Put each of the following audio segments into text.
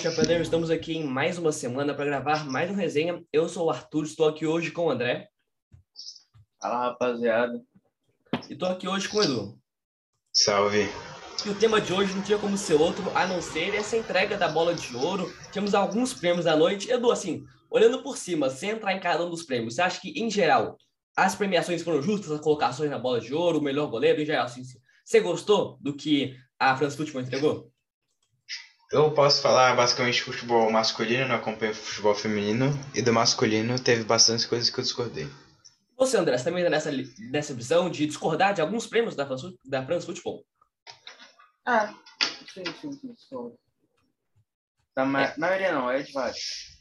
Salve, Chapeadeiros! Estamos aqui em mais uma semana para gravar mais uma resenha. Eu sou o Arthur, estou aqui hoje com o André. Fala, rapaziada. E estou aqui hoje com o Edu. Salve. E o tema de hoje não tinha como ser outro, a não ser essa entrega da bola de ouro. Temos alguns prêmios à noite. Edu, assim, olhando por cima, sem entrar em cada um dos prêmios, você acha que, em geral, as premiações foram justas, as colocações na bola de ouro, o melhor goleiro, em geral, assim, você gostou do que a France Football entregou? Eu posso falar basicamente futebol masculino, não acompanho futebol feminino, e do masculino teve bastante coisas que eu discordei. Você, André, você também está nessa, nessa visão de discordar de alguns prêmios da France, da France Football? Ah, sim, sim, sim. Sou. Da ma é. maioria não, é de vários.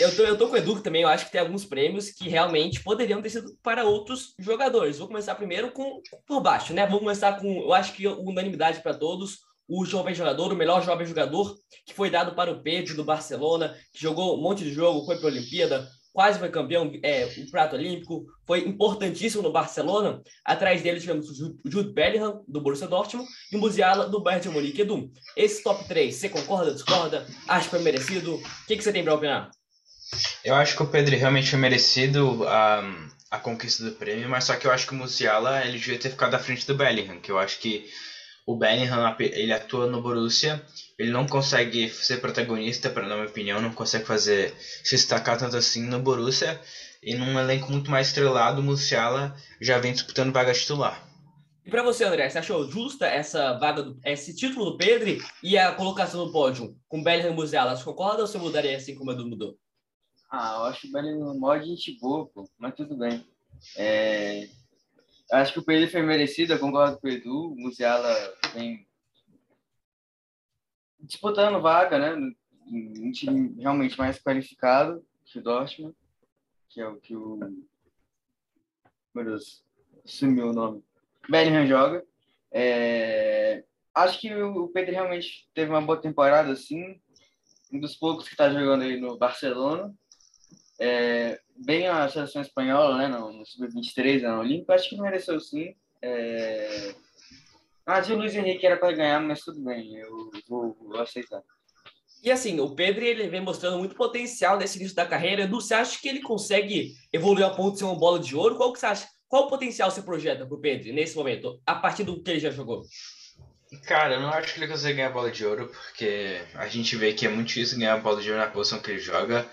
Eu tô, eu tô com o Edu também, eu acho que tem alguns prêmios que realmente poderiam ter sido para outros jogadores. Vou começar primeiro com por baixo, né? Vou começar com, eu acho que unanimidade para todos, o jovem jogador, o melhor jovem jogador, que foi dado para o Pedro do Barcelona, que jogou um monte de jogo, foi para a Olimpíada, quase foi campeão, é, o prato olímpico, foi importantíssimo no Barcelona. Atrás dele tivemos o Jude Bellingham, do Borussia Dortmund, e o Musiala, do Bayern de Munique. Edu, esse top 3, você concorda, discorda? Acha que foi merecido? O que, que você tem para opinar? Eu acho que o Pedro realmente foi merecido a, a conquista do prêmio, mas só que eu acho que o Musiala ele devia ter ficado à frente do Bellingham, que eu acho que o Bellingham ele atua no Borussia, ele não consegue ser protagonista, na minha opinião, não consegue fazer se destacar tanto assim no Borussia, e num elenco muito mais estrelado, o Musiala já vem disputando vaga titular. E para você, André, você achou justa essa vaga, do, esse título do Pedro e a colocação no pódio com Bellingham e Musiala? Você concorda ou você mudaria assim como o Edu mudou? Ah, eu acho o Bellingham mó gente boa, pô, mas tudo bem. É... Acho que o Pedro foi merecido, eu concordo com o Edu. O Musiala vem disputando vaga, né? Um time realmente mais qualificado que o Dortmund, que é o que o. Meu Deus, sumiu o nome. Bellingham joga. É... Acho que o Pedro realmente teve uma boa temporada, assim. Um dos poucos que está jogando aí no Barcelona. É, bem a seleção espanhola, né, no, no Sub-23, na Olímpica, acho que mereceu sim. É... Ah, o Luiz Henrique era para ganhar, mas tudo bem, eu vou, vou, aceitar. E assim, o Pedro ele vem mostrando muito potencial nesse início da carreira. Edu, você acha que ele consegue evoluir a ponto de ser uma bola de ouro? Qual que você acha? Qual o potencial você projeta para o Pedro nesse momento, a partir do que ele já jogou? Cara, eu não acho que ele consegue ganhar a bola de ouro, porque a gente vê que é muito difícil ganhar a bola de ouro na posição que ele joga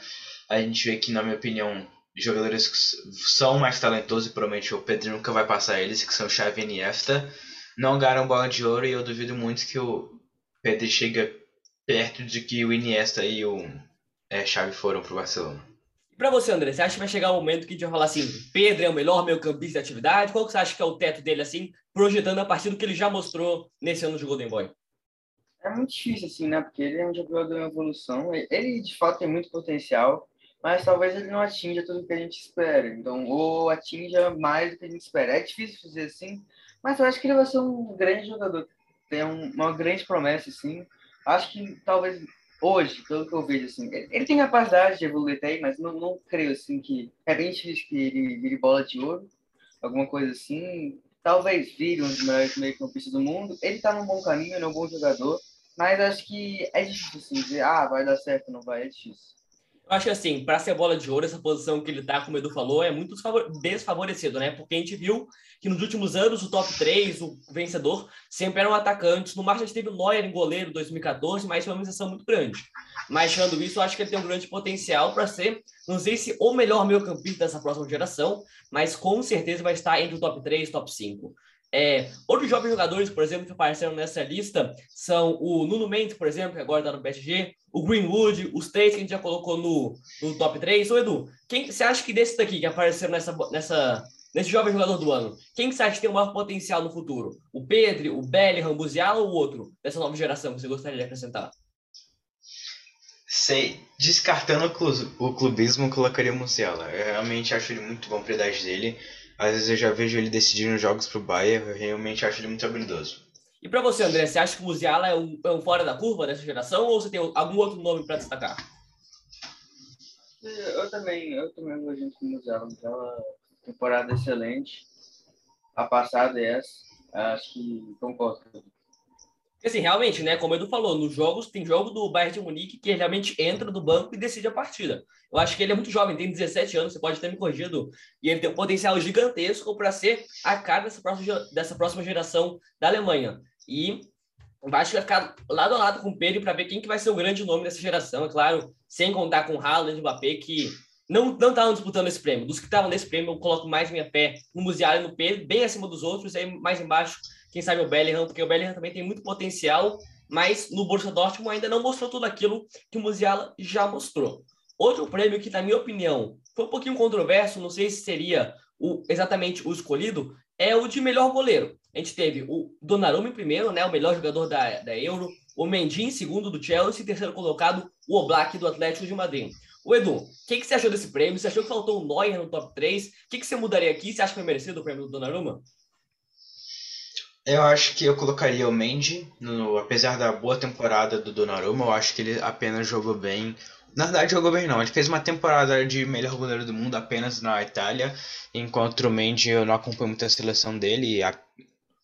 a gente vê que, na minha opinião, jogadores que são mais talentosos e provavelmente o Pedro nunca vai passar eles, que são Xavi e Iniesta, não ganharam bola de ouro e eu duvido muito que o Pedro chegue perto de que o Iniesta e o é, Xavi foram pro Barcelona. E pra você, André, você acha que vai chegar o um momento que a gente vai falar assim, Pedro é o melhor meio campista de atividade? Qual que você acha que é o teto dele, assim, projetando a partir do que ele já mostrou nesse ano de Golden Boy? É muito difícil, assim, né? Porque ele é um jogador em evolução. Ele, de fato, tem muito potencial mas talvez ele não atinja tudo que a gente espera. Então, ou atinja mais do que a gente espera. É difícil fazer assim, mas eu acho que ele vai ser um grande jogador. Tem uma grande promessa, sim. Acho que talvez hoje, pelo que eu vejo, assim, ele, tem capacidade de evoluir até aí, mas não, não creio, assim, que é bem difícil que ele vire bola de ouro, alguma coisa assim. Talvez vire um dos melhores meio-campistas do mundo. Ele tá num bom caminho, ele é um bom jogador, mas acho que é difícil, assim, dizer, ah, vai dar certo, não vai, é difícil. Eu acho que assim, para ser bola de ouro, essa posição que ele tá, como o Edu falou, é muito desfavorecido, né? Porque a gente viu que nos últimos anos o top 3, o vencedor, sempre eram atacantes. No máximo a gente teve o Neuer em goleiro em 2014, mas foi uma exceção muito grande. Mas tirando isso, eu acho que ele tem um grande potencial para ser, não sei se o melhor meio campista dessa próxima geração, mas com certeza vai estar entre o top 3 e top 5. É, outros jovens jogadores, por exemplo, que apareceram nessa lista são o Nuno Mendes, por exemplo, que agora está no PSG, o Greenwood, os três que a gente já colocou no, no top 3. Ô, Edu, quem você acha que desses daqui que apareceram nessa, nessa, nesse jovem jogador do ano, quem você acha que tem o maior potencial no futuro? O Pedro, o Bellingham, o ou o outro dessa nova geração que você gostaria de acrescentar? Sei, descartando o clubismo, colocaria o Musiala. Eu realmente acho ele muito bom para a idade dele. Às vezes eu já vejo ele decidindo jogos pro Bayern, eu realmente acho ele muito habilidoso. E para você, André, você acha que o Musiala é um, é um fora da curva dessa geração ou você tem algum outro nome para destacar? Eu também, eu também vou junto com o Musiala. Então, uma temporada excelente. A passada é essa. Acho que concordo. Assim, realmente, né? Como o Edu falou, nos jogos, tem jogo do Bayern de Munique que realmente entra do banco e decide a partida. Eu acho que ele é muito jovem, tem 17 anos, você pode ter me corrigido, e ele tem um potencial gigantesco para ser a cara dessa próxima, dessa próxima geração da Alemanha. E acho que vai ficar lado a lado com o Pedro para ver quem que vai ser o grande nome dessa geração, é claro, sem contar com o Haaland e Mbappé, que não não estavam disputando esse prêmio. Dos que estavam nesse prêmio, eu coloco mais minha fé no Musiala e no Pedro, bem acima dos outros, aí mais embaixo, quem sabe o Bellingham, porque o Bellingham também tem muito potencial, mas no Borussia Dortmund ainda não mostrou tudo aquilo que o Musiala já mostrou. Outro prêmio que, na minha opinião, foi um pouquinho controverso, não sei se seria o, exatamente o escolhido, é o de melhor goleiro. A gente teve o Donnarumma em primeiro, né, o melhor jogador da, da Euro, o Mendy em segundo do Chelsea terceiro colocado o Oblak do Atlético de Madrid. O Edu, o que, que você achou desse prêmio? Você achou que faltou o Neuer no top 3? O que, que você mudaria aqui? Você acha que foi merecido o prêmio do Donnarumma? Eu acho que eu colocaria o Mendy, no, apesar da boa temporada do Donnarumma, eu acho que ele apenas jogou bem. Na verdade, jogou bem não. Ele fez uma temporada de melhor goleiro do mundo apenas na Itália, enquanto o Mendy eu não acompanho muito a seleção dele. E, a,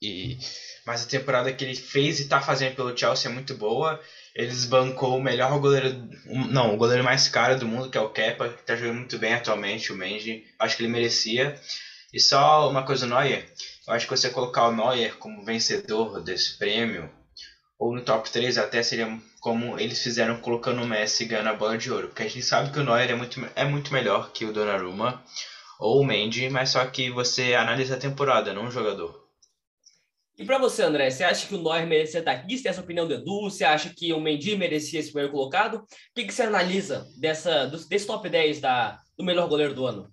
e mas a temporada que ele fez e está fazendo pelo Chelsea é muito boa. Eles bancou o melhor goleiro, não, o goleiro mais caro do mundo, que é o Kepa, que está jogando muito bem atualmente, o Mendy. Acho que ele merecia. E só uma coisa, Neuer, eu acho que você colocar o Neuer como vencedor desse prêmio, ou no top 3 até seria como eles fizeram colocando o Messi ganhando a bola de ouro. Porque a gente sabe que o Neuer é muito, é muito melhor que o Donnarumma ou o Mendy, mas só que você analisa a temporada, não o jogador. E para você, André, você acha que o Neuer merecia estar aqui? Você tem essa opinião do Edu? Você acha que o Mendy merecia esse primeiro colocado? O que, que você analisa dessa, desse top 10 da, do melhor goleiro do ano?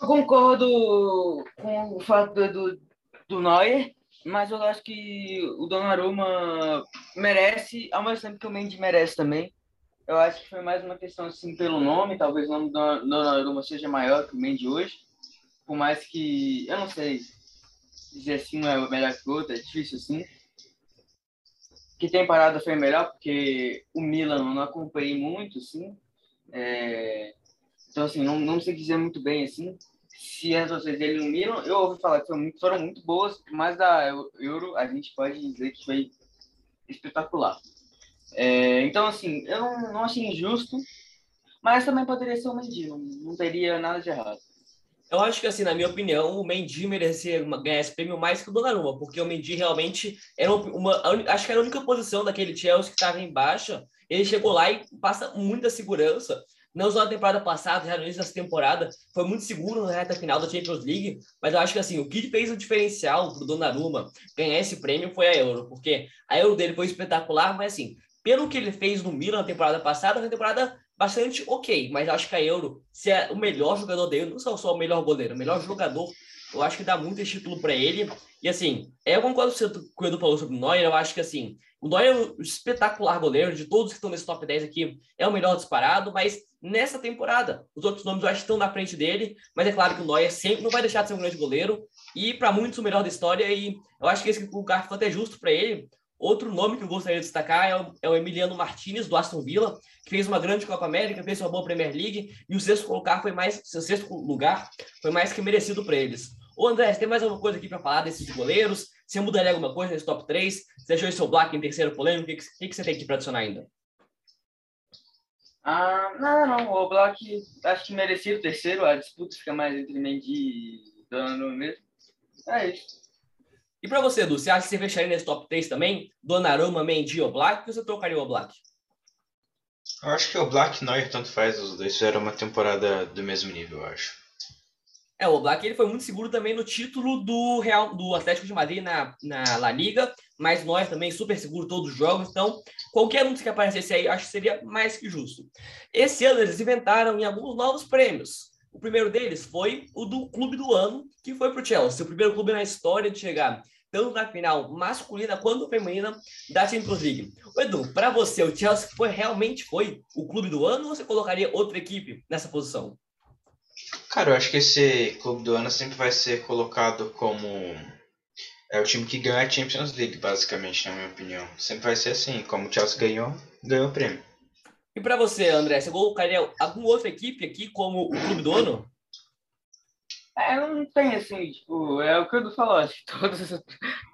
Eu concordo com o fato do, do Neuer, mas eu acho que o Donnarumma merece, ao mesmo tempo que o Mendy merece também. Eu acho que foi mais uma questão assim pelo nome, talvez o nome do Donnarumma seja maior que o Mendy hoje, por mais que, eu não sei dizer assim, não é melhor que o outro, é difícil assim. Que temporada foi melhor, porque o Milan eu não acompanhei muito, assim. É... Então, assim, não, não sei dizer muito bem, assim, se as atuações dele Milan, eu ouvi falar que muito, foram muito boas, mas da Euro a gente pode dizer que foi espetacular. É, então, assim, eu não, não achei injusto, mas também poderia ser o Mendy, não, não teria nada de errado. Eu acho que, assim, na minha opinião, o Mendy merecia ganhar esse prêmio mais que o Donnarumma, porque o Mendy realmente era uma, acho que era a única posição daquele Chelsea que estava em baixa. Ele chegou lá e passa muita segurança não só na temporada passada, já no início dessa temporada, foi muito seguro na reta final da Champions League, mas eu acho que assim, o que fez o diferencial pro Donnarumma ganhar esse prêmio foi a Euro, porque a Euro dele foi espetacular, mas assim, pelo que ele fez no Milan na temporada passada, uma temporada bastante ok, mas eu acho que a Euro, se é o melhor jogador dele, não só o melhor goleiro, o melhor jogador, eu acho que dá muito esse título para ele. E assim, eu concordo com o Edu falou sobre o Neuer, eu acho que assim, o Neuer é um espetacular goleiro, de todos que estão nesse top 10 aqui, é o melhor disparado, mas nessa temporada. Os outros nomes eu acho que estão na frente dele, mas é claro que o Neuer sempre não vai deixar de ser um grande goleiro e para muitos o melhor da história e eu acho que esse lugar ficou até justo para ele. Outro nome que eu gostaria de destacar é o, é o, Emiliano Martinez do Aston Villa, que fez uma grande Copa América, fez uma boa Premier League e o sexto colocar foi mais, sexto lugar foi mais que merecido para eles. Ô André, você tem mais alguma coisa aqui para falar desses goleiros? Você mudaria alguma coisa nesse top 3? Você achou esse seu Black em terceiro polêmico? O que, que, que você tem aqui para adicionar ainda? Ah, não, não. O Black acho que merecia o terceiro. A disputa fica mais entre Mendy e Donnarumma mesmo. É isso. E para você, Edu, você acha que você fecharia nesse top 3 também? Donnarumma, Mendy ou Black? Ou você trocaria o Black? Eu acho que o Black e Neuer tanto faz. Os dois fizeram uma temporada do mesmo nível, eu acho. É, o Black ele foi muito seguro também no título do Real do Atlético de Madrid na, na La Liga, mas nós também super seguro todos os jogos, então qualquer um que aparecesse aí acho que seria mais que justo. Esse ano eles inventaram em alguns novos prêmios. O primeiro deles foi o do Clube do Ano, que foi para o Chelsea, o primeiro clube na história de chegar tanto na final masculina quanto feminina da Champions League. Edu, para você, o Chelsea foi realmente foi o clube do ano ou você colocaria outra equipe nessa posição? Cara, eu acho que esse clube do ano sempre vai ser colocado como é o time que ganha a Champions League, basicamente, na minha opinião. Sempre vai ser assim, como o Chelsea ganhou, ganhou o prêmio. E para você, André, você colocaria alguma outra equipe aqui como o clube do ano? É, não tem assim, tipo, é o que o Edu falou, acho que todas,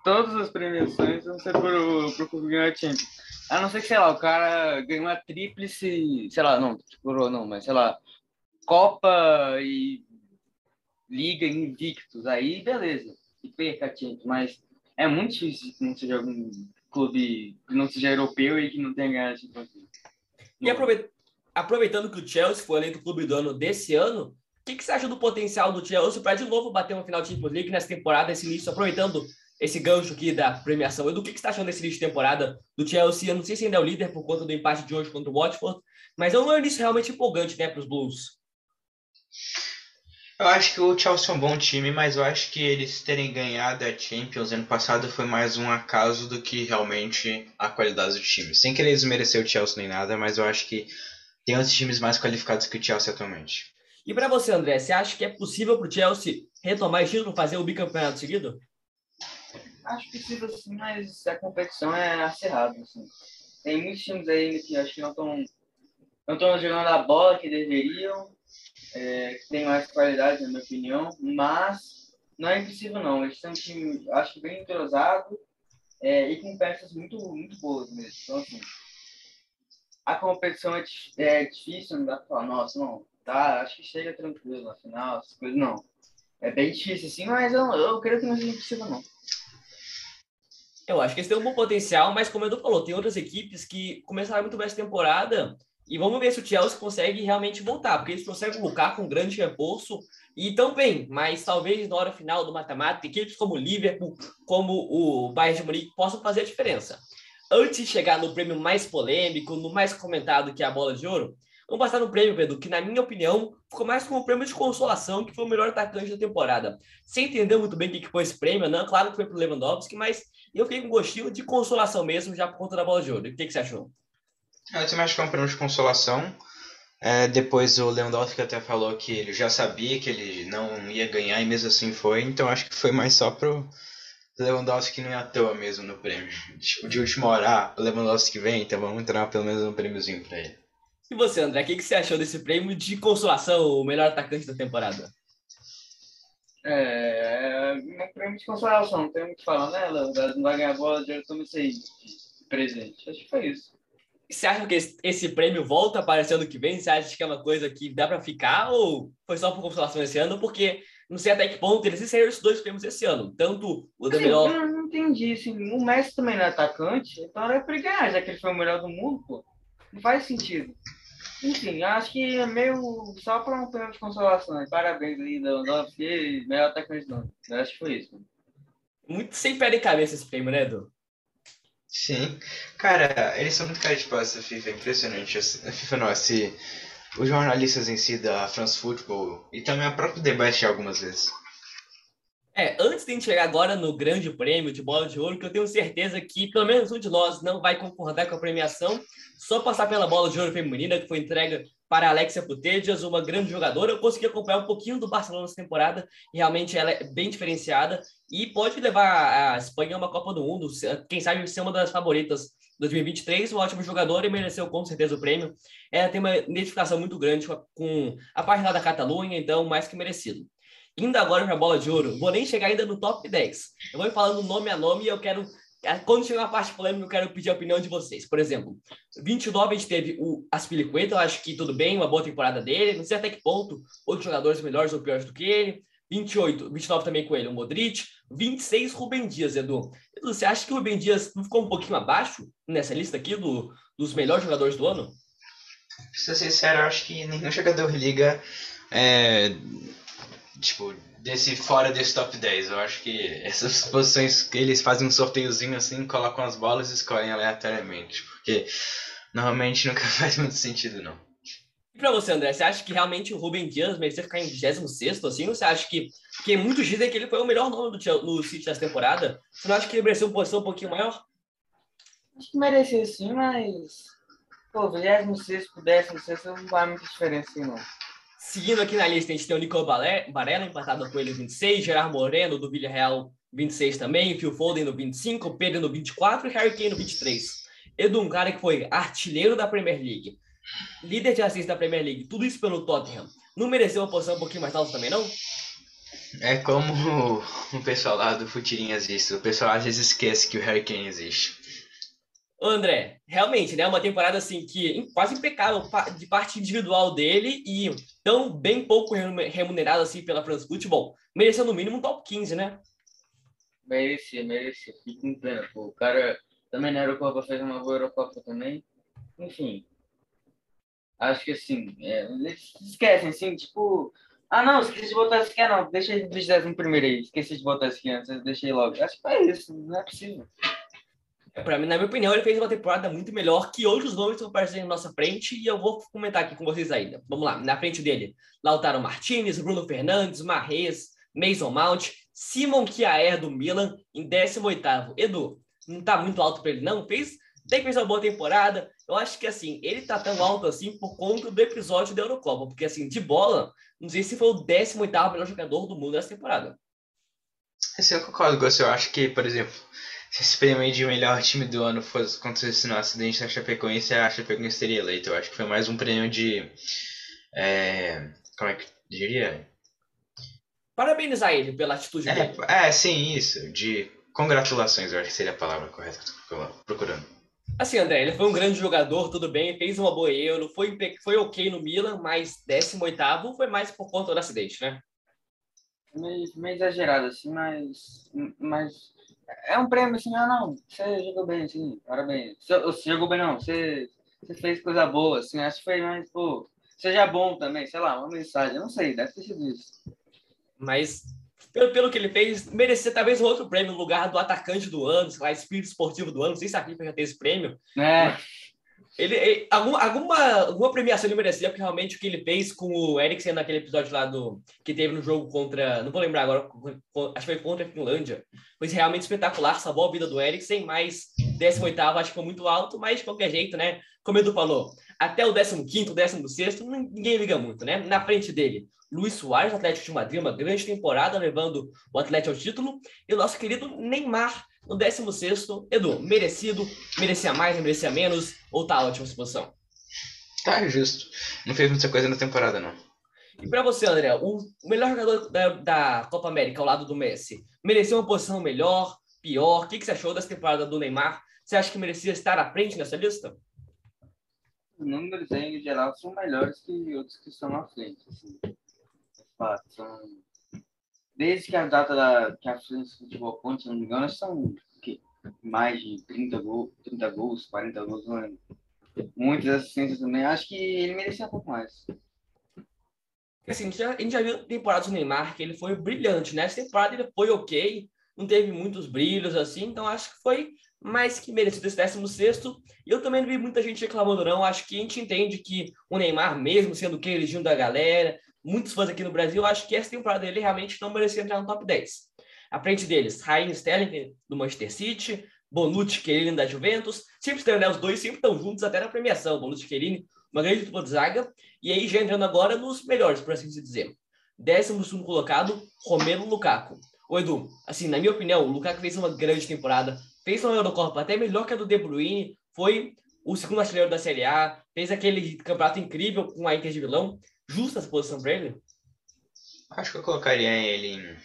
todas as premiações vão ser pro, pro clube ganhar Champions. A não ser que, sei lá, o cara ganhou uma tríplice, sei lá, não, coroa não, mas sei lá, Copa e Liga invictos, aí beleza, e perca Champions, mas é muito difícil que não seja algum clube que não seja europeu e que não tenha ganhado a Champions. E aproveitando que o Chelsea foi eleito clube do ano desse ano, o que, que você acha do potencial do Chelsea para de novo bater uma final de Champions League nessa temporada, esse início, aproveitando esse gancho aqui da premiação. Edu, o que, que você está achando desse início de temporada do Chelsea? Eu não sei se ainda é o líder por conta do empate de hoje contra o Watford, mas é um início realmente empolgante né, para os Blues. Eu acho que o Chelsea é um bom time, mas eu acho que eles terem ganhado a Champions ano passado foi mais um acaso do que realmente a qualidade do time. Sem querer desmerecer o Chelsea nem nada, mas eu acho que tem outros times mais qualificados que o Chelsea atualmente. E para você, André, você acha que é possível para o Chelsea retomar esse título, fazer o bicampeonato seguido? Acho possível sim, mas a competição é acirrada. Assim. Tem muitos times aí que acho que não estão não estão jogando a bola que deveriam, é, que tem mais qualidade, na minha opinião, mas não é impossível não. Eles são um time, acho bem entrosado é, e com peças muito, muito boas mesmo. Então, assim, a competição é, é difícil, não dá pra falar, nossa, não, tá, acho que chega tranquilo na final, essas coisas, não. É bem difícil, assim, mas eu, eu creio que não seja impossível, não. Eu acho que eles têm um bom potencial, mas como o Edu falou, tem outras equipes que começaram muito bem essa temporada e vamos ver se o Chelsea consegue realmente voltar, porque eles conseguem colocar com grande reforço e tão bem, mas talvez na hora final do mata-mata, equipes como o Liverpool, como o Bayern de Munique possam fazer a diferença. Antes de chegar no prêmio mais polêmico, no mais comentado que é a bola de ouro, vamos passar no prêmio, Pedro, que na minha opinião ficou mais como um prêmio de consolação, que foi o melhor atacante da temporada. Você entendeu muito bem o que foi esse prêmio, não? Claro que foi para o Lewandowski, mas eu fiquei com gostinho de consolação mesmo, já por conta da bola de ouro. O que, que você achou? Eu também acho que é um prêmio de consolação. É, depois o Lewandowski até falou que ele já sabia que ele não ia ganhar e mesmo assim foi, então acho que foi mais só pro Lewandowski não é à toa mesmo no prêmio. Tipo, de última hora, ah, o Lewandowski vem, então vamos entrar pelo menos um prêmiozinho pra ele. E você, André, o que, que você achou desse prêmio de consolação, o melhor atacante da temporada? É, é um prêmio de consolação, não tem muito o que falar, né? Não vai ganhar bola, já toma isso aí de presente. Acho que foi isso. Você acha que esse prêmio volta a aparecer ano que vem? Você acha que é uma coisa que dá para ficar ou foi só por consolação esse ano? Porque não sei até que ponto eles saíram esses dois prêmios esse ano. Tanto o da melhor. Eu não entendi. Assim, o Messi também não é atacante, então era para ganhar, já que ele foi o melhor do mundo, pô. Não faz sentido. Enfim, acho que é meio só para um prêmio de consolação. Parabéns aí, Lewandowski, melhor atacante do ano. Acho que foi isso. Muito sem pé de cabeça esse prêmio, né, Edu? Sim. Cara, eles são muito de pau essa FIFA, é impressionante. A FIFA não, se os jornalistas em si da France Football e também a própria debate algumas vezes. É, antes de a gente chegar agora no grande prêmio de bola de ouro, que eu tenho certeza que pelo menos um de nós não vai concordar com a premiação, só passar pela bola de ouro feminina, que foi entrega para Alexia Putellas, uma grande jogadora. Eu consegui acompanhar um pouquinho do Barcelona essa temporada, e realmente ela é bem diferenciada e pode levar a Espanha a uma Copa do Mundo, quem sabe ser uma das favoritas 2023, um ótimo jogador e mereceu com certeza o prêmio. Ela tem uma identificação muito grande com a lá da Catalunha, então mais que merecido. Indo agora para a bola de ouro, vou nem chegar ainda no top 10. Eu vou falando nome a nome e eu quero. Quando chegar a parte polêmica, eu quero pedir a opinião de vocês. Por exemplo, 29 a gente teve o Aspilicueta, eu acho que tudo bem, uma boa temporada dele. Não sei até que ponto outros jogadores melhores ou piores do que ele. 28, 29 também com ele, o Modric. 26, Rubem Dias, Edu. Edu, você acha que o Rubem Dias ficou um pouquinho abaixo nessa lista aqui do, dos melhores jogadores do ano? Pra ser sincero, eu acho que nenhum jogador liga é, tipo, desse fora desse top 10. Eu acho que essas posições que eles fazem um sorteiozinho assim, colocam as bolas e escolhem aleatoriamente. Porque normalmente nunca faz muito sentido, não. E pra você, André, você acha que realmente o Rubem Dias merecia ficar em 26 assim? Ou você acha que. Porque muitos dizem que ele foi o melhor nome do no City dessa temporada. Você não acha que ele merecia uma posição um pouquinho maior? Acho que merecia sim, mas. Pô, 26 por 16 não faz muita diferença assim, não. Seguindo aqui na lista, a gente tem o Nico Barella, empatado com ele 26, Gerard Moreno, do Villarreal, 26 também, Phil Foden no 25, Pedro no 24 e Harry Kane no 23. Edu, um cara que foi artilheiro da Premier League, líder de assistência da Premier League, tudo isso pelo Tottenham. Não mereceu uma posição um pouquinho mais alta também, não? É como o pessoal lá do Futirinhas disse, o pessoal às vezes esquece que o Harry Kane existe. André, realmente, né? Uma temporada assim que quase impecável de parte individual dele e tão bem pouco remunerado assim pela France Football, merecendo no mínimo um top 15, né? Merecia, merecia. Fico pena. Pô. O cara também na Eurocopa fez uma boa Eurocopa também. Enfim. Acho que assim, é, esquecem, assim, tipo. Ah, não, esqueci de botar esse aqui, não. Deixa ele em primeiro aí. Esqueci de botar esse aqui antes, deixei logo. Acho que é isso, não é possível. Para mim, na minha opinião, ele fez uma temporada muito melhor que outros nomes que estão aparecendo na nossa frente e eu vou comentar aqui com vocês ainda. Vamos lá, na frente dele, Lautaro Martinez, Bruno Fernandes, Marrez, Mason Mount, Simon Kjaer do Milan em 18º. Edu, não tá muito alto para ele não? Fez, tem que fez uma boa temporada. Eu acho que assim, ele tá tão alto assim por conta do episódio da Eurocopa, porque assim, de bola, não sei se foi o 18º melhor jogador do mundo nessa temporada. Esse eu concordo com você. Eu acho que, por exemplo, se esse prêmio de melhor time do ano fosse acontecesse no acidente da Chapecoense, a Chapecoense teria eleito. Eu acho que foi mais um prêmio de. É, como é que diria? Parabenizar ele pela atitude é, dele. É, sim, isso. De congratulações, eu acho que seria a palavra correta que eu tô procurando. Assim, André, ele foi um grande jogador, tudo bem, fez uma boa Euro, foi, foi ok no Milan, mas 18 foi mais por conta do acidente, né? Meio, meio exagerado, assim, mas, mas é um prêmio assim, ah não, você jogou bem, assim, parabéns. Você, você jogou bem não, você, você fez coisa boa, assim, acho que foi mais, pô, seja bom também, sei lá, uma mensagem, não sei, deve ter sido isso. Mas, pelo, pelo que ele fez, merecia talvez um outro prêmio no lugar do atacante do ano, sei lá, espírito esportivo do ano, não sei se a FIFA já tem esse prêmio. É. Ele, ele, alguma, alguma, premiação ele merecia, porque realmente o que ele fez com o Eriksen naquele episódio lá do que teve no jogo contra. Não vou lembrar agora, acho que foi contra a Finlândia. Foi realmente espetacular, salvou a vida do Eriksen, mas 18 acho que foi muito alto, mas de qualquer jeito, né? Como o Edu falou, até o 15, 16, ninguém liga muito, né? Na frente dele, Luiz Soares, Atlético de Madrid, uma grande temporada levando o Atlético ao título, e o nosso querido Neymar no 16 Edu, merecido, merecia mais, merecia menos, ou tá ótima essa posição? Tá justo. Não fez muita coisa na temporada, não. E para você, André, o melhor jogador da, da, Copa América ao lado do Messi, mereceu uma posição melhor, pior? O que, que você achou dessa temporada do Neymar? Você acha que merecia estar à frente nessa lista? Os números em geral são melhores que outros que estão à frente. Assim. Fato, são desde que a data da que a França Futebol Ponte, se não me engano, são que, mais de 30, gol, 30 gols, 40 gols, não lembro. Muitas assistências também. Acho que ele merecia um pouco mais. Assim, a gente, já, a gente já viu temporadas do Neymar que ele foi brilhante, né? Essa temporada ele foi ok, não teve muitos brilhos assim, então acho que foi mais que merecido esse 16 E eu também não vi muita gente reclamando, não. Acho que a gente entende que o Neymar, mesmo sendo queridinho da galera, muitos fãs aqui no Brasil, acho que essa temporada ele realmente não merecia entrar no top 10. À frente deles, Raheem Sterling, do Manchester City, Bonucci Chiellini da Juventus, sempre estão, né? Os dois sempre estão juntos até na premiação, Bonucci Chiellini, uma grande dupla de zaga, e aí já entrando agora nos melhores, por assim dizer. Décimo segundo colocado, Romelu Lukaku. O Edu, assim, na minha opinião, o Lukaku fez uma grande temporada, fez uma Eurocopa até melhor que a do De Bruyne, foi o segundo artilheiro da Série A, fez aquele campeonato incrível com a Inter de Vilão, justa essa posição para ele? Acho que eu colocaria ele em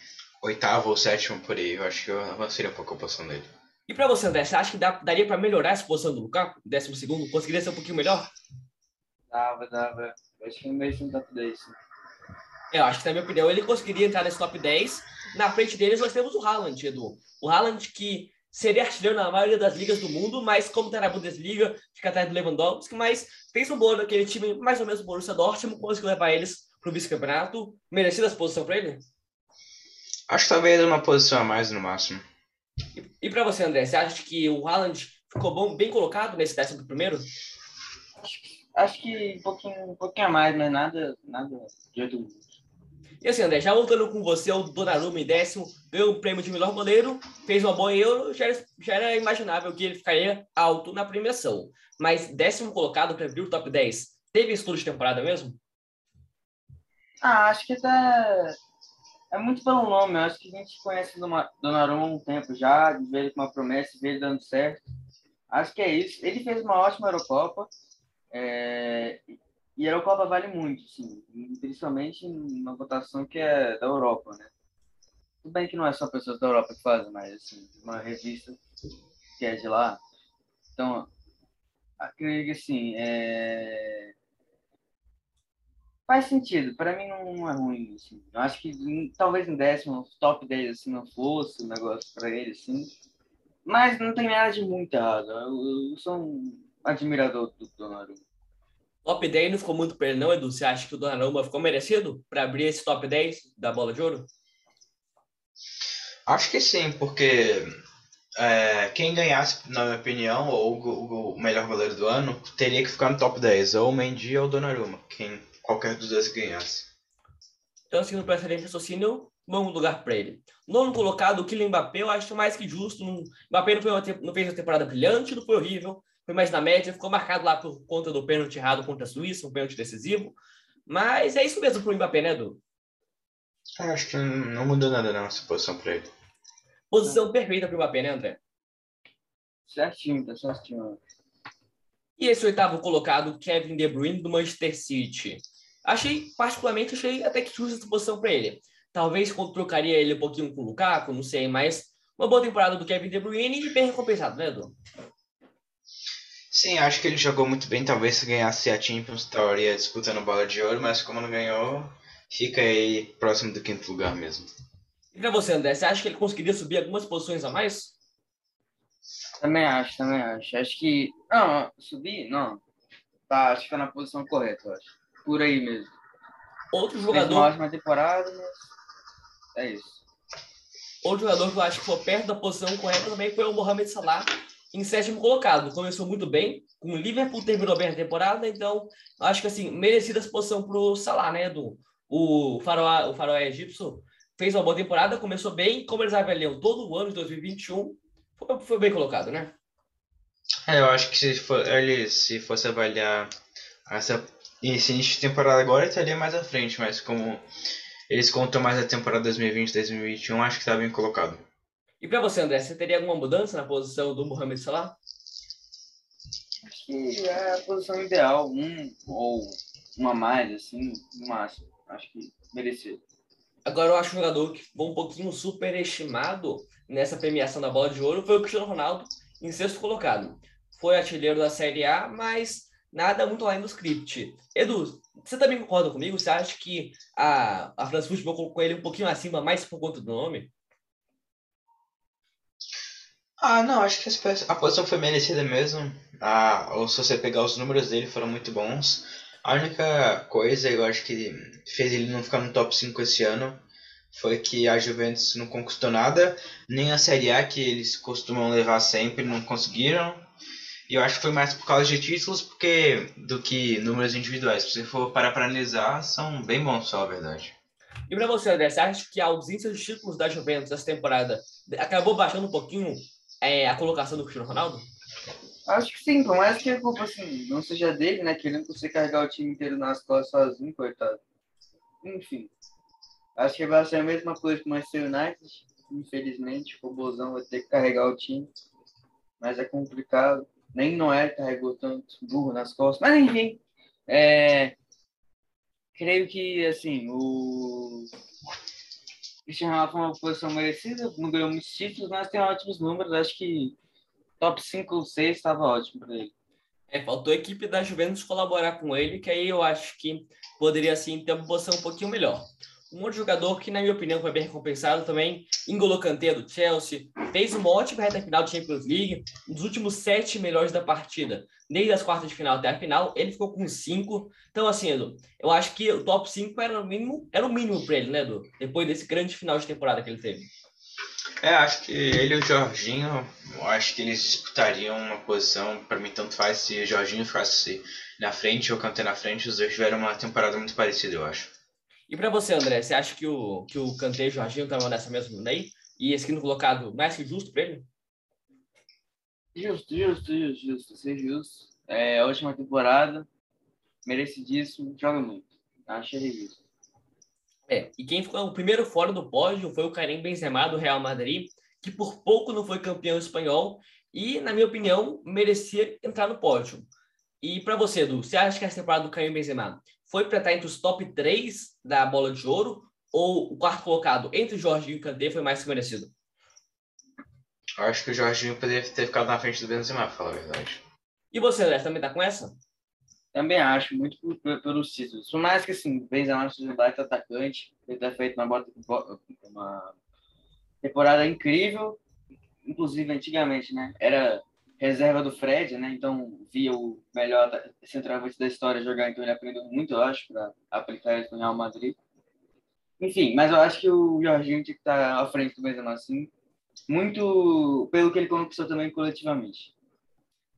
oitavo ou sétimo por aí. Eu acho que eu avançaria um pouco a posição dele. E para você, André, você acha que dá, daria para melhorar essa posição do Lukaku? Décimo segundo? Conseguiria ser um pouquinho melhor? Dava, dava. Eu acho que no meio do top 10. É, eu acho que, na minha opinião, ele conseguiria entrar nesse top 10. Na frente deles, nós temos o Haaland, Edu. O Haaland que seria artilheiro na maioria das ligas do mundo, mas como está na Bundesliga, fica atrás do Lewandowski, mas fez um bom naquele time, mais ou menos o Borussia Dortmund, conseguiu levar eles para o vice-campeonato. Merecida essa posição para ele? Acho que talvez uma posição a mais no máximo. E, e para você, André, você acha que o Haaland ficou bom, bem colocado nesse décimo primeiro? Acho, acho que um pouquinho, um pouquinho a mais, mas nada, nada de outro mundo. E assim, André, já voltando com você, o Donnarumma em décimo, ganhou o prêmio de melhor goleiro, fez uma boa Euro, já era, já era imaginável que ele ficaria alto na premiação. Mas décimo colocado para abrir o top 10, teve estudo de temporada mesmo? Ah, acho que até é muito pelo nome. Eu acho que a gente conhece o Donnarumma há um tempo já, de ver ele com uma promessa, de ver ele dando certo. Acho que é isso. Ele fez uma ótima Eurocopa. É, e a Eurocopa vale muito, sim, principalmente numa votação que é da Europa, né? Tudo bem que não é só pessoas da Europa que fazem, mas assim, uma revista que é de lá. Então, acredito que assim, é... faz sentido. Para mim não é ruim. Assim. Eu acho que talvez em décimo, top 10 assim, não fosse um negócio para ele, assim. Mas não tem nada de muito errado. Eu, eu sou um admirador do Donnarumma. Top 10 não ficou muito para ele, não, Edu? Você acha que o Donnarumma ficou merecido para abrir esse top 10 da bola de ouro? Acho que sim, porque é, quem ganhasse, na minha opinião, ou o, o, melhor goleiro do ano, teria que ficar no top 10, ou o Mendy ou o Donnarumma, quem qualquer dos dois ganhasse. Então, seguindo para essa de raciocínio, vamos lugar para ele. Nono colocado, o Kylian Mbappé, eu acho mais que justo. O Mbappé não, foi uma, não fez uma temporada brilhante, não foi horrível, foi mais na média, ficou marcado lá por conta do pênalti errado contra a Suíça, um pênalti decisivo. Mas é isso mesmo para o Mbappé, né, Edu? Eu acho que não mudou nada não essa posição para ele. Posição perfeita para o Mbappé, né, André? Certinho, tá certinho. E esse oitavo colocado, Kevin De Bruyne, do Manchester City. Achei, particularmente, achei até que justa essa posição para ele. Talvez trocaria ele um pouquinho com o Lukaku, não sei, mas uma boa temporada do Kevin De Bruyne e bem recompensado, né, Edu? Sim, acho que ele jogou muito bem. Talvez se ganhasse a Champions, estaria disputando bola de ouro, mas como não ganhou, fica aí próximo do quinto lugar mesmo. E pra você, André, você acha que ele conseguiria subir algumas posições a mais? Também acho, também acho. Acho que. Não, subir? Não. Tá, acho que tá na posição correta, eu acho. Por aí mesmo. Outro jogador. Uma ótima temporada, mas. É isso. Outro jogador que eu acho que foi perto da posição correta também foi o Mohamed Salah, em sétimo colocado. Começou muito bem, com o Liverpool terminou bem a temporada, então acho que assim, merecida essa posição pro Salah, né, Edu? O Faroé, o Faroé egípcio fez uma boa temporada, começou bem, como eles avaliam todo o ano de 2021, foi, foi bem colocado, né? É, eu acho que se, for, ele, se fosse avaliar essa, esse início de temporada agora, estaria mais à frente, mas como eles contam mais a temporada 2020-2021, acho que está bem colocado. E para você, André, você teria alguma mudança na posição do Mohamed Salah? Acho que é a posição ideal, um ou uma mais, assim, no máximo. Acho que merecido. Agora eu acho um jogador que foi um pouquinho superestimado nessa premiação da bola de ouro foi o Cristiano Ronaldo, em sexto colocado. Foi artilheiro da Série A, mas nada muito além do script. Edu, você também concorda comigo? Você acha que a, a France Football colocou ele um pouquinho acima, mais por conta do nome? Ah, não, acho que a posição foi merecida mesmo. Ah, ou se você pegar os números dele, foram muito bons. A única coisa, eu acho que fez ele não ficar no top 5 esse ano foi que a Juventus não conquistou nada, nem a Série A que eles costumam levar sempre não conseguiram. E eu acho que foi mais por causa de títulos porque do que números individuais. Se você for parar para analisar, são bem bons só, a verdade. E para você, André, você acha que a ausência de títulos da Juventus essa temporada acabou baixando um pouquinho é, a colocação do Cristiano Ronaldo? Acho que sim, por mais que a culpa assim, não seja dele, né? Que ele não carregar o time inteiro nas costas sozinho, coitado. Enfim. Acho que vai ser a mesma coisa com o Manchester United. Infelizmente, o Bozão vai ter que carregar o time. Mas é complicado. Nem Noé carregou tanto burro nas costas. Mas enfim. É... Creio que assim, o Cristiano Ronaldo foi uma posição merecida, não ganhou muitos títulos, mas tem ótimos números. Acho que top 5 ou 6 estava ótimo para ele. É, faltou a equipe da Juventus colaborar com ele, que aí eu acho que poderia sim ter uma posição um pouquinho melhor. Um outro jogador que, na minha opinião, foi bem recompensado também, Ingolo Kanté do Chelsea, fez uma ótima reta final de Champions League, um dos últimos sete melhores da partida, desde as quartas de final até a final, ele ficou com cinco. Então, assim, Edu, eu acho que o top 5 era o mínimo, era o mínimo para ele, né, Edu? Depois desse grande final de temporada que ele teve. É, acho que ele e o Jorginho, acho que eles disputariam uma posição, para mim tanto faz se o Jorginho ficasse na frente ou Kanté na frente, os dois tiveram uma temporada muito parecida, eu acho. E para você, André, você acha que o, que o Kanté e o Jorginho estavam nessa mesma lei? E esse quinto colocado mais que justo para ele? Justo, justo, justo, justo, ser justo. É, última temporada, merecidíssimo, joga muito. Acho justo. É, e quem ficou o primeiro fora do pódio foi o Karim Benzema do Real Madrid, que por pouco não foi campeão espanhol e, na minha opinião, merecia entrar no pódio. E para você, Edu, você acha que essa temporada do Karim Benzema foi para estar entre os top 3 da bola de ouro ou o quarto colocado entre Jorginho e Kanté foi mais que merecido? Acho que o Jorginho poderia ter ficado na frente do Benzema, pra falar a verdade. E você, Léo, também tá com essa? Também acho, muito pelos títulos. Por mais que, assim, Benzema seja um baita atacante, ele ter feito uma, uma temporada incrível, inclusive antigamente, né? Era reserva do Fred, né? Então via o melhor centroavante da história jogar, então ele aprendeu muito, eu acho, para aplicar isso no Real Madrid. Enfim, mas eu acho que o Jorginho tinha que estar à frente do Benzema, assim, muito pelo que ele conquistou também coletivamente.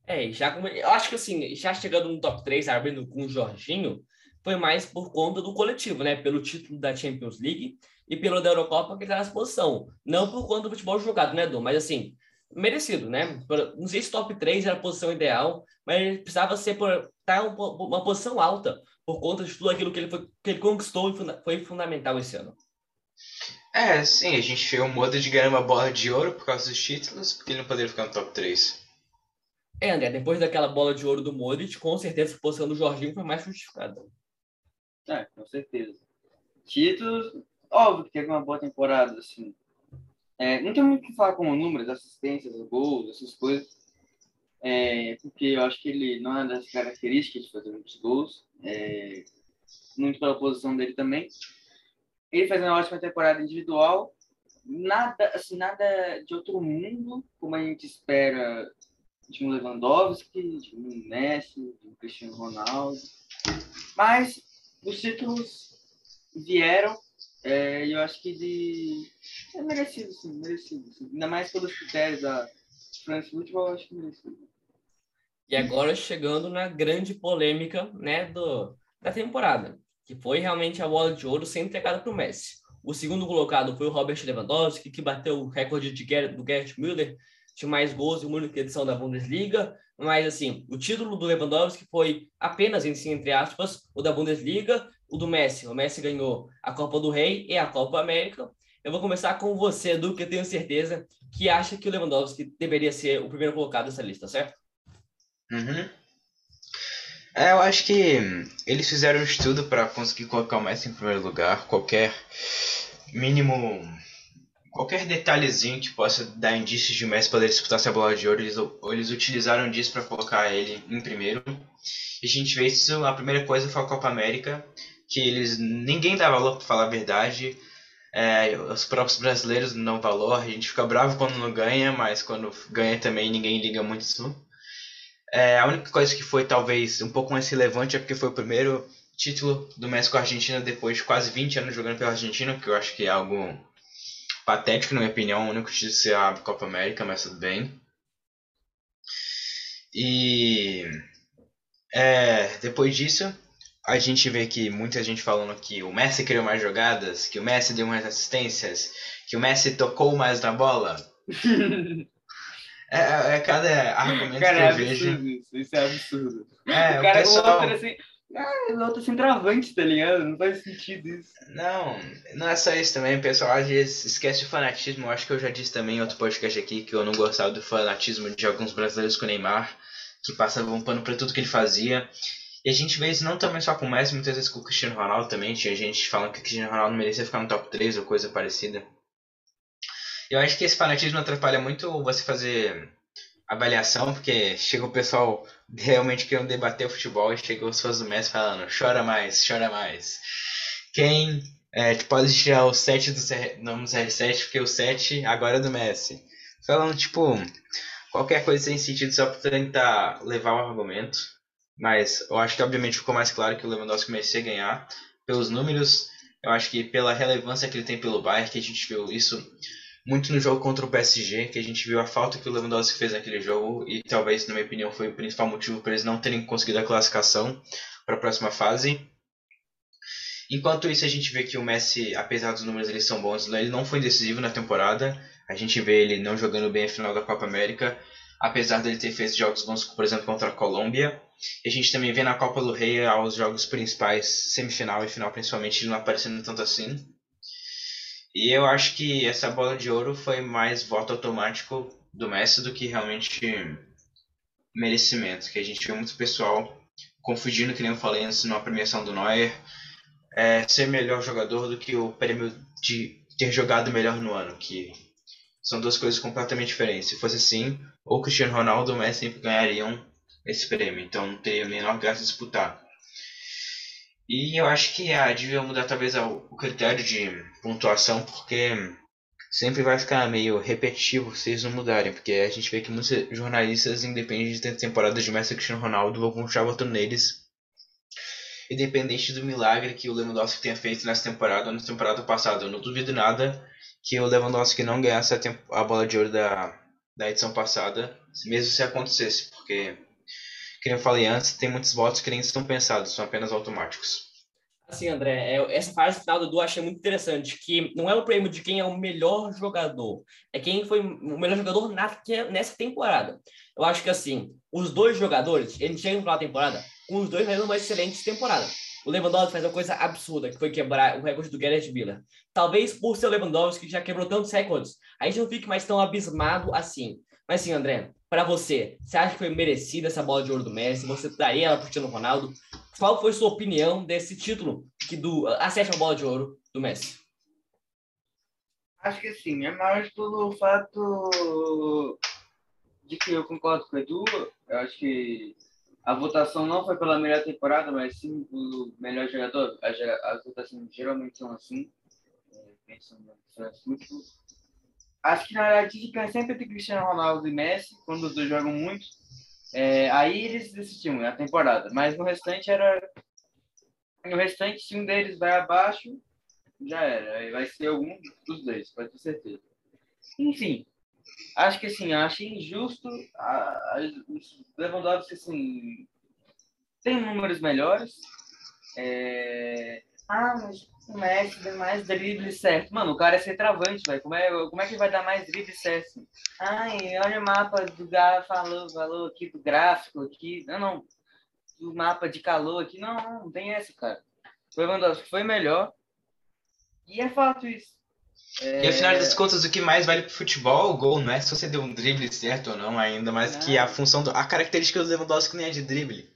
É, já eu acho que assim, já chegando no top 3, abrindo com o Jorginho, foi mais por conta do coletivo, né? Pelo título da Champions League e pelo da Eurocopa que ele tá na posição. Não por conta do futebol jogado, né, Dom? Mas assim, merecido, né? Não sei se top 3 era a posição ideal, mas ele precisava ser por estar tá uma posição alta por conta de tudo aquilo que ele, foi, que ele conquistou e foi fundamental esse ano. É, sim, a gente viu o Modric ganhar uma bola de ouro por causa dos títulos, porque ele não poderia ficar no top 3. É, André, depois daquela bola de ouro do Modric, com certeza a posição do Jorginho foi mais justificada. É, com certeza. Títulos, óbvio que teve uma boa temporada, assim. É, não tem muito o que falar com números, assistências, gols, essas coisas. É, porque eu acho que ele não é das características de fazer muitos gols. É, muito pela posição dele também. Ele faz uma ótima temporada individual. Nada, assim, nada de outro mundo, como a gente espera de um Lewandowski, de um Messi, de um Cristiano Ronaldo. Mas os títulos vieram é, eu acho que de. É merecido, sim, merecido. Sim. Ainda mais pelos critérios da France Football, eu acho que é merecido. E agora chegando na grande polêmica né, do, da temporada, que foi realmente a bola de ouro ser entregada para o Messi. O segundo colocado foi o Robert Lewandowski, que bateu o recorde de Gerrit, do Gerd Müller, de mais gols em uma única edição da Bundesliga. Mas, assim, o título do Lewandowski foi apenas, em si, entre aspas, o da Bundesliga, o do Messi. O Messi ganhou a Copa do Rei e a Copa América. Eu vou começar com você, Edu, que eu tenho certeza que acha que o Lewandowski deveria ser o primeiro colocado dessa lista, certo? Uhum. É, eu acho que eles fizeram um estudo para conseguir colocar o Messi em primeiro lugar. Qualquer mínimo qualquer detalhezinho que possa dar indícios de Messi poder disputar essa bola de ouro, eles, eles utilizaram disso para colocar ele em primeiro. E a gente vê isso, a primeira coisa foi a Copa América, que eles ninguém dá valor para falar a verdade. É, os próprios brasileiros não dão valor, a gente fica bravo quando não ganha, mas quando ganha também ninguém liga muito isso. É, a única coisa que foi talvez um pouco mais relevante é porque foi o primeiro título do a Argentina depois de quase 20 anos jogando pela Argentina, que eu acho que é algo patético, na minha opinião. O único título ser a Copa América, mas tudo bem. E é, depois disso, a gente vê que muita gente falando que o Messi criou mais jogadas, que o Messi deu mais assistências, que o Messi tocou mais na bola. é, é, é cada argumento cara, que eu é vejo. Isso, isso é absurdo. É, o cara o pessoal... outro, assim, ah, o outro sem travante, tá ligado? Não faz sentido isso. Não, não é só isso também, o pessoal às vezes esquece o fanatismo. Eu acho que eu já disse também em outro podcast aqui que eu não gostava do fanatismo de alguns brasileiros com o Neymar, que passavam um pano pra tudo que ele fazia. E a gente vê isso não também só com o Messi, muitas vezes com o Cristiano Ronaldo também. Tinha gente falando que o Cristiano Ronaldo merecia ficar no top 3 ou coisa parecida. Eu acho que esse fanatismo atrapalha muito você fazer avaliação, porque chega o pessoal realmente querendo debater o futebol e chega os fãs do Messi falando, chora mais, chora mais. Quem é, pode tirar o 7 do não CR7, porque o 7 agora é do Messi. Falando, tipo, qualquer coisa sem sentido só pra tentar levar o argumento. Mas eu acho que obviamente ficou mais claro que o Lewandowski merecia ganhar. Pelos números, eu acho que pela relevância que ele tem pelo Bayern, que a gente viu isso muito no jogo contra o PSG, que a gente viu a falta que o Lewandowski fez naquele jogo e talvez, na minha opinião, foi o principal motivo para eles não terem conseguido a classificação para a próxima fase. Enquanto isso, a gente vê que o Messi, apesar dos números eles são bons, ele não foi decisivo na temporada. A gente vê ele não jogando bem a final da Copa América, apesar dele ter feito jogos bons, por exemplo, contra a Colômbia. E a gente também vê na Copa do Rei aos jogos principais, semifinal e final principalmente, ele não aparecendo tanto assim. E eu acho que essa bola de ouro foi mais voto automático do Messi do que realmente merecimento. Que a gente vê muito pessoal confundindo, que nem eu falei antes, numa premiação do Neuer. é, ser melhor jogador do que o prêmio de ter jogado melhor no ano, que são duas coisas completamente diferentes. Se fosse assim, ou Cristiano Ronaldo ou Messi sempre ganhariam esse prêmio, então não teria menor graça disputar. E eu acho que ah, devia mudar talvez o critério de pontuação, porque sempre vai ficar meio repetitivo se eles não mudarem, porque a gente vê que muitos jornalistas, independente de ter temporada de Messi e Cristiano Ronaldo, vão continuar votando neles. Independente do milagre que o Lewandowski tenha feito nessa temporada ou na temporada passada. Eu não duvido nada que o Lewandowski não ganhasse a, a bola de ouro da, da edição passada, mesmo se acontecesse, porque, como eu falei antes, tem muitos votos que nem estão pensados, são apenas automáticos. Assim, André, é, essa fase final do Edu achei muito interessante, que não é o prêmio de quem é o melhor jogador, é quem foi o melhor jogador na, nessa temporada. Eu acho que, assim, os dois jogadores, eles chegam na temporada com os dois fazendo uma excelente temporada. O Lewandowski faz uma coisa absurda, que foi quebrar o recorde do Gareth Miller. Talvez por ser o Lewandowski que já quebrou tantos recordes, a gente não fique mais tão abismado assim. Mas sim, André, para você, você acha que foi merecida essa bola de ouro do Messi? Você daria ela para Cristiano Ronaldo? Qual foi sua opinião desse título que do a sétima bola de ouro do Messi? Acho que sim, é mais pelo fato de que eu concordo com o Edu. Eu acho que a votação não foi pela melhor temporada, mas sim pelo melhor jogador. As, as votações geralmente são assim. É, Acho que na verdade fica sempre entre Cristiano Ronaldo e Messi, quando os dois jogam muito. É, aí eles decidiam a temporada, mas no restante era. No restante, se um deles vai abaixo, já era. Aí vai ser algum dos dois, pode ter certeza. Enfim, acho que assim, acho injusto. A, a, os Lewandowski, assim, tem números melhores. É... Ah, mas o Messi deu mais drible certo. Mano, o cara é centroavante, velho. Como é, como é que vai dar mais drible certo? Ai, olha o mapa do gráfico, falou, falou aqui do gráfico aqui. Não, não. Do mapa de calor aqui. Não, não, não tem essa, cara. O Lewandowski foi melhor. E é fato isso. É... E afinal das contas, o que mais vale pro futebol, o gol, não é se você deu um drible certo ou não, ainda mais que a função, do, a característica do Lewandowski nem é de drible.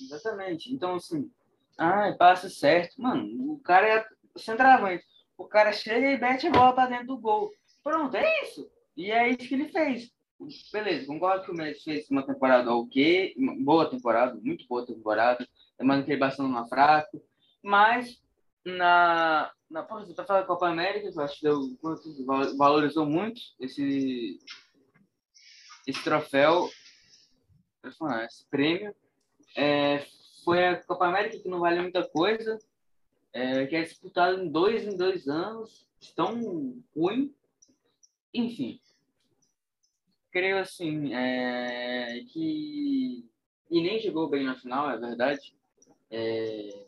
Exatamente. Então, assim, ah, passa certo. Mano, o cara é centroavante. O cara chega e mete a bola pra dentro do gol. Pronto, é isso. E é isso que ele fez. Beleza, concordo que o Messi fez uma temporada ok, uma boa temporada, muito boa temporada. É mais que ele Barcelona fraco. Mas na, na da Copa América, eu acho que deu, valorizou muito esse, esse troféu, esse prêmio. É, foi a Copa América que não vale muita coisa, é, que é disputada em dois em dois anos, tão ruim. Enfim, creio assim é, que e nem jogou bem na final, é verdade. É,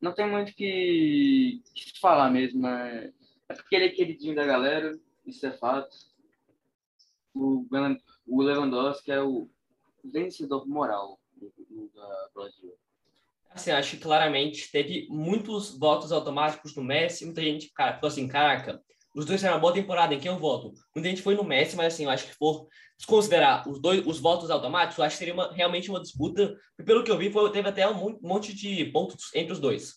não tem muito que, que falar mesmo, né? é porque ele é queridinho da galera, isso é fato. O, o Lewandowski é o vencedor moral da Brasil? Assim, acho que claramente teve muitos votos automáticos no Messi. Muita gente, cara, falou assim: caraca, os dois fizeram uma boa temporada, em quem eu voto? Muita gente foi no Messi, mas assim, eu acho que for desconsiderar os dois os votos automáticos, eu acho que seria uma, realmente uma disputa. E pelo que eu vi, foi, teve até um monte de pontos entre os dois.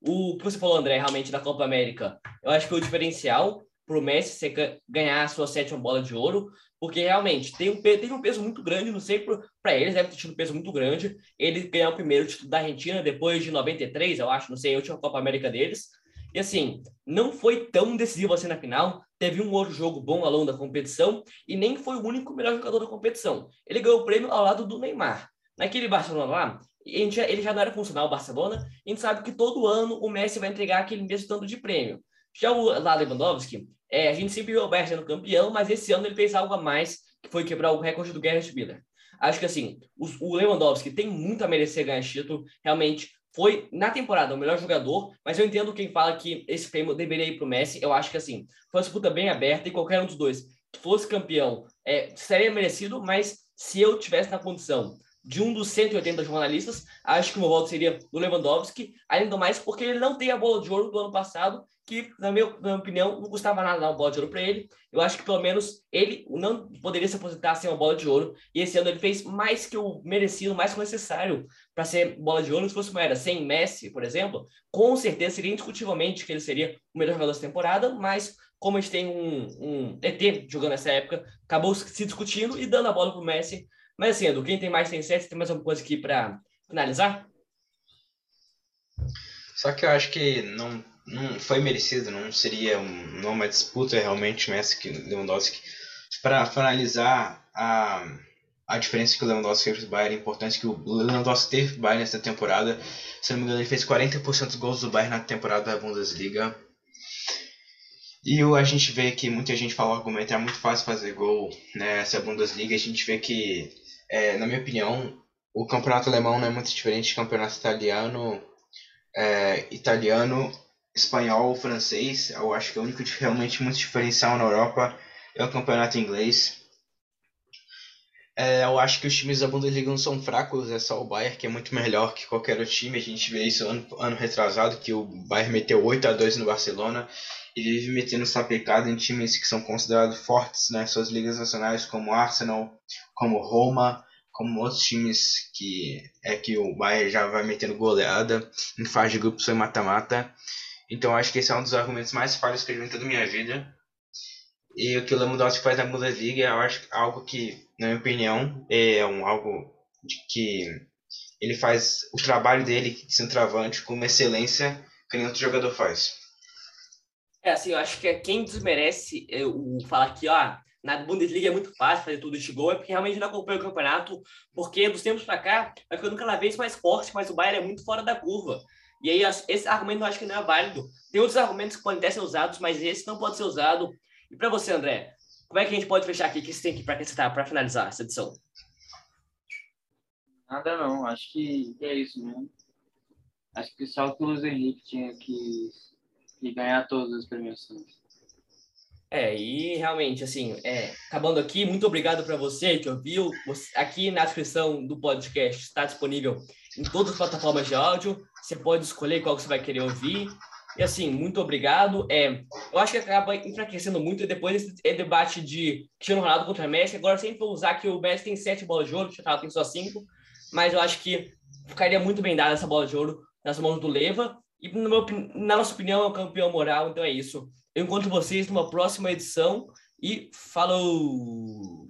O que você falou, André, realmente da Copa América, eu acho que o diferencial para o Messi ganhar a sua sétima bola de ouro porque realmente tem um, teve um peso muito grande, não sei para eles, deve ter tido um peso muito grande. Ele ganhou o primeiro título da Argentina depois de 93, eu acho, não sei, a última Copa América deles. E assim, não foi tão decisivo assim na final. Teve um outro jogo bom ao longo da competição e nem foi o único melhor jogador da competição. Ele ganhou o prêmio ao lado do Neymar. Naquele Barcelona lá, ele já não era funcional o Barcelona. A gente sabe que todo ano o Messi vai entregar aquele mesmo tanto de prêmio. Já o lá Lewandowski, é, a gente sempre viu o Albert sendo campeão, mas esse ano ele fez algo a mais, que foi quebrar o recorde do Gareth Miller. Acho que assim, o Lewandowski tem muito a merecer ganhar título, realmente foi na temporada o melhor jogador, mas eu entendo quem fala que esse prêmio deveria ir para o Messi. Eu acho que assim, foi uma disputa bem aberta e qualquer um dos dois que fosse campeão é, seria merecido, mas se eu tivesse na condição de um dos 180 jornalistas. Acho que o meu voto seria do Lewandowski, ainda mais porque ele não tem a bola de ouro do ano passado, que, na minha, opinião, não custava nada dar uma bola de ouro para ele. Eu acho que pelo menos ele não poderia se aposentar sem uma bola de ouro. E esse ano ele fez mais que o merecido, mais que o necessário para ser bola de ouro. Se fosse uma era sem Messi, por exemplo, com certeza seria indiscutivelmente que ele seria o melhor jogador da temporada, mas como a gente tem um, um ET jogando nessa época, acabou se discutindo e dando a bola para o Messi mas assim, Edu, quem tem mais tem sete, tem mais alguma coisa aqui para finalizar? Só que eu acho que não, não foi merecido, não seria um, não uma disputa realmente Messi e Lewandowski. Para finalizar a, a diferença que o Lewandowski fez para o Bayern, a importância que o Lewandowski teve para o Bayern nessa temporada. Se não me engano, ele fez 40% dos gols do Bayern na temporada da Bundesliga. E a gente vê que muita gente fala o argumento é muito fácil fazer gol nessa Bundesliga. A gente vê que é, na minha opinião, o campeonato alemão não é muito diferente do campeonato italiano, é, italiano, espanhol, francês. Eu acho que o único realmente muito diferencial na Europa é o campeonato inglês. É, eu acho que os times da Bundesliga não são fracos, é só o Bayern que é muito melhor que qualquer outro time. A gente vê isso ano, ano retrasado, que o Bayern meteu 8 a 2 no Barcelona e vive metendo sapecada em times que são considerados fortes nas né, suas ligas nacionais, como Arsenal, como Roma, como outros times que é que o Bayern já vai metendo goleada em fase de grupos e mata-mata. Então acho que esse é um dos argumentos mais falhos que eu vi em toda a minha vida. E o que o Lewandowski faz na Bundesliga, eu acho algo que, na minha opinião, é um algo de que ele faz o trabalho dele de centroavante com uma excelência que nenhum outro jogador faz. É, assim, eu acho que é quem desmerece é, o falar que, ó, na Bundesliga é muito fácil fazer tudo este gol, é porque realmente não acompanha o campeonato, porque dos tempos para cá vai ficando cada vez mais forte, mas o Bayern é muito fora da curva. E aí, esse argumento eu acho que não é válido. Tem outros argumentos que podem até ser usados, mas esse não pode ser usado. E para você, André, como é que a gente pode fechar aqui? O que você tem aqui para acrescentar, para finalizar essa edição? Nada não, acho que é isso mesmo. Acho que só o Luiz Henrique tinha que e ganhar todas as premiações. É, e realmente, assim, é, acabando aqui, muito obrigado para você que ouviu. Aqui na descrição do podcast está disponível em todas as plataformas de áudio. Você pode escolher qual que você vai querer ouvir. E assim, muito obrigado. É, eu acho que acaba enfraquecendo muito depois esse debate de Cristiano Ronaldo contra Messi. Agora sempre vou usar que o Messi tem sete bolas de ouro, o Cristiano Ronaldo tem só cinco. Mas eu acho que ficaria muito bem dada essa bola de ouro nas mãos do Leva. E meu, na nossa opinião é o campeão moral, então é isso. Eu encontro vocês numa próxima edição e falou!